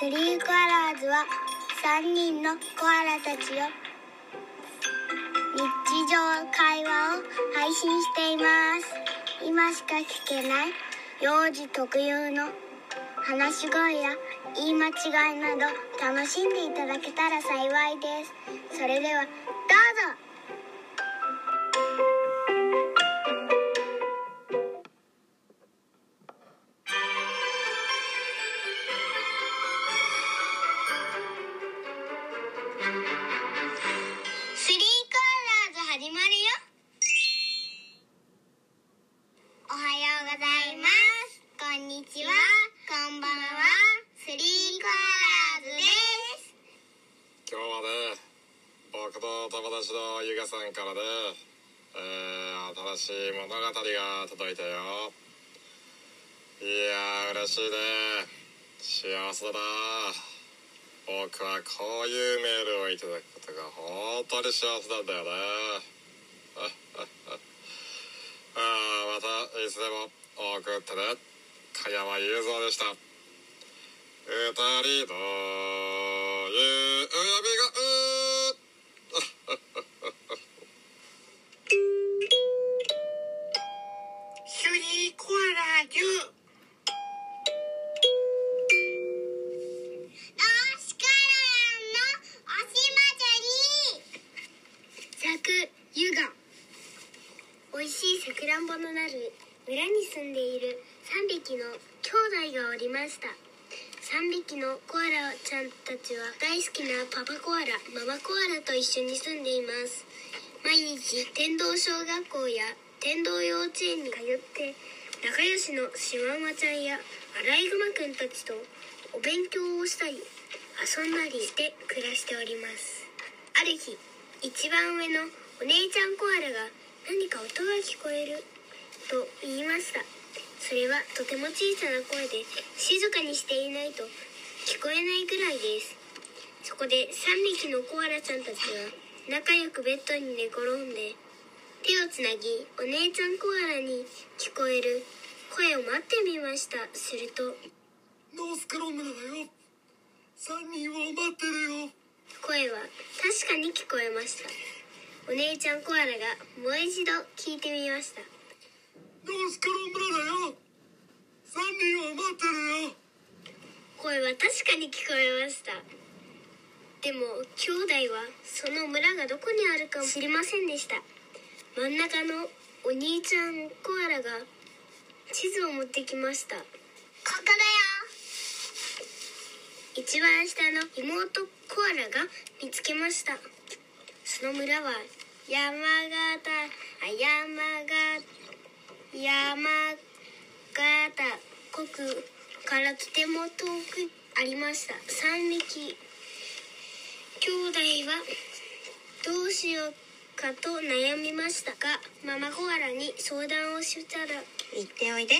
スリーコアラーズは3人のコアラたちよ日常会話を配信しています。今しか聞けない幼児特有の話し声や言い間違いなど楽しんでいただけたら幸いです。それではどうぞ。友達のゆがさんからね、えー、新しい物語が届いたよ。いやー嬉しいね。幸せだな。僕はこういうメールをいただくことが本当に幸せなんだよね。ああまたいつでも送ってね。加山雄三でした。二人のじり作湯が美味しいさくらんぼのなる村に住んでいる3匹の兄弟がおりました。3匹のコアラちゃんたちは大好きなパパコアラママコアラと一緒に住んでいます。毎日天童小学校や天童幼稚園に通って仲良しのシマウマちゃんやアライグマくんたちとお勉強をしたり遊んだりして暮らしております。ある日一番上のお姉ちゃんコアラが何か音が聞こえると言いました。それはとても小さな声で静かにしていないと聞こえないぐらいです。そこで3匹のコアラちゃんたちは仲良くベッドに寝転んで手をつなぎお姉ちゃんコアラに聞こえる声を待ってみました。するとノースカロン村だよ。3人を待ってるよ。声は確かに聞こえましたお姉ちゃんコアラがもう一度聞いてみました。ノースカロだよ。3人を待ってるよ。声は確かに聞こえました。でも兄弟はその村がどこにあるか知りませんでした。真ん中のお兄ちゃんコアラが地図を持ってきました。ここだよ。一番下の妹コアラが見つけました。その村は山形あ山形山形国からとても遠くありました。3匹。兄弟はどうしようかと悩みましたがママコアラに相談をしたら言っておいで。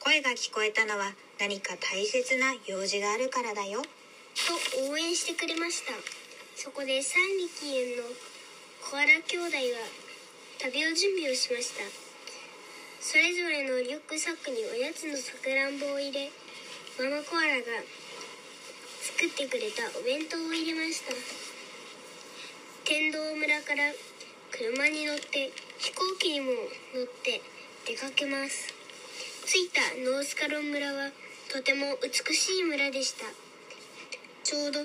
声が聞こえたのは何か大切な用事があるからだよ。と応援してくれました。そこで3匹のコアラ兄弟は旅を準備をしました。それぞれのリュックサックにおやつのさくらんぼを入れママコアラが作ってくれたお弁当を入れました。天童村から車に乗って飛行機にも乗って出かけます。着いたノースカロン村はとても美しい村でした。ちょうど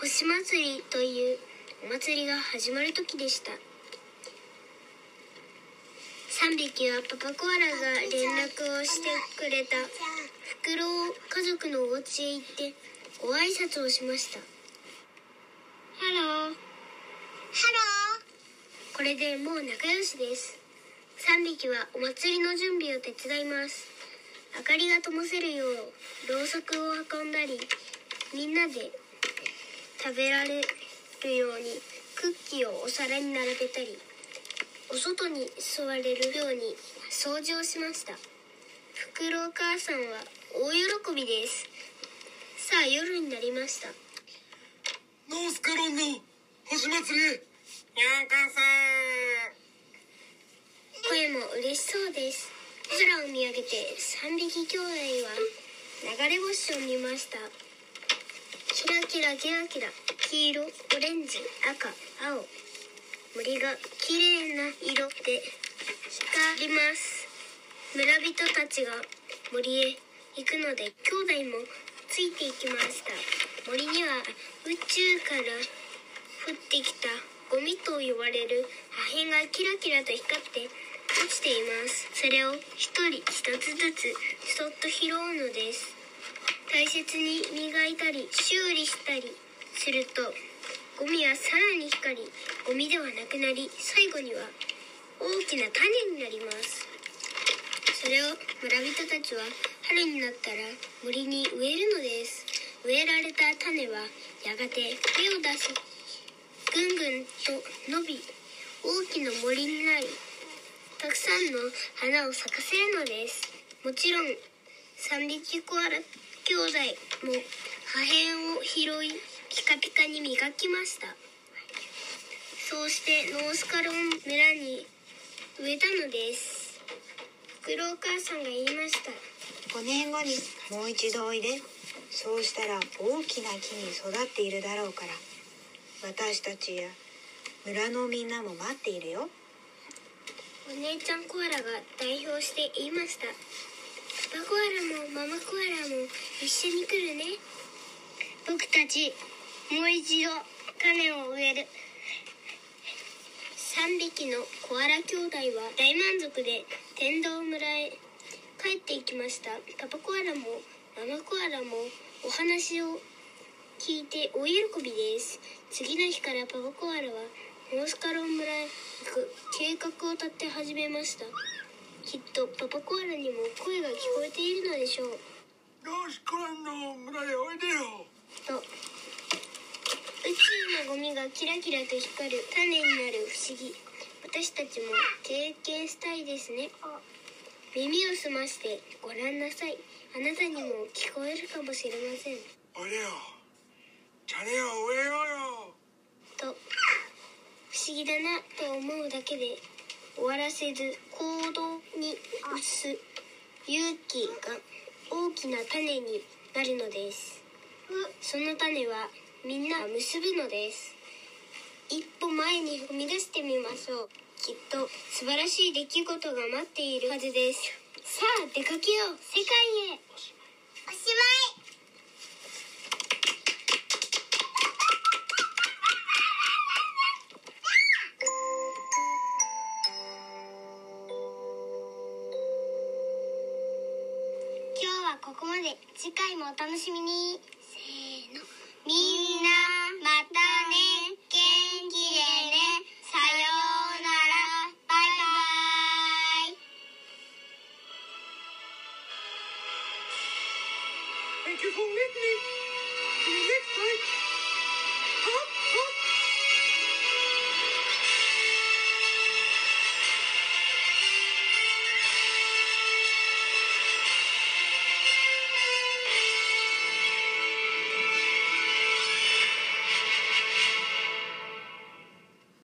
星祭りというお祭りが始まる時でした。3匹はパパコアラが連絡をしてくれた。フクロウ家族のお家へ行ってご挨拶をしました。ハハローハローこれでもう仲良しです。3匹はお祭りの準備を手伝います。明かりが灯せるようろうそくを運んだりみんなで食べられるようにクッキーをお皿に並べたりお外に座れるように掃除をしました。フクロウ母さんは大喜びです。さあ夜になりました。ノースカロンの星祭りへようこ声も嬉しそうです。空を見上げて3匹兄弟は流れ星を見ましたキラキラキラキラ黄色オレンジ赤青。森が綺麗な色で光ります。村人たちが森へ行くので兄弟もついていきました。森には宇宙から降ってきたゴミと呼ばれる破片がキラキラと光って落ちています。それを一人一つずつそっと拾うのです。大切に磨いたり修理したりするとゴミはさらに光りゴミではなくなり最後には大きな種になります。それを村人たちは春になったら森に植えるのです。植えられた種はやがて芽を出しぐんぐんと伸び大きな森になりたくさんの花を咲かせるのです。もちろん三匹コアラ兄弟も破片を拾いピカピカに磨きました。そうしてノースカロン村に植えたのです。フクロウお母さんが言いました。5年後にもう一度おいで。そうしたら大きな木に育っているだろうから。私たちや村のみんなも待っているよ。お姉ちゃんコアラが代表して言いましたパパコアラもママコアラも一緒に来るね。僕たちもう一度種を植える。3匹のコアラ兄弟は大満足で天童村へ帰っていきました。パパコアラもママコアラもお話を聞いて大喜びです。次の日からパパコアラはモースカロン村へ行く計画を立て始めました。きっとパパコアラにも声が聞こえているのでしょう。よしコランの村へおいでよ。と宇宙のゴミがキラキラと光る種になる不思議。私たちも経験したいですね。耳を澄ましてご覧なさい。あなたにも聞こえるかもしれません。おいでよ。種を植えようよ。と不思議だなと思うだけで終わらせず行動に移す勇気が大きな種になるのです。その種はみんな結ぶのです。一歩前に踏み出してみましょう。きっと素晴らしい出来事が待っているはずです。さあ出かけよう。世界へ。おしまい。回もお楽しみに。せーの。みんなまたね。元気でね。さようなら。バイバイ。Thank you for listening.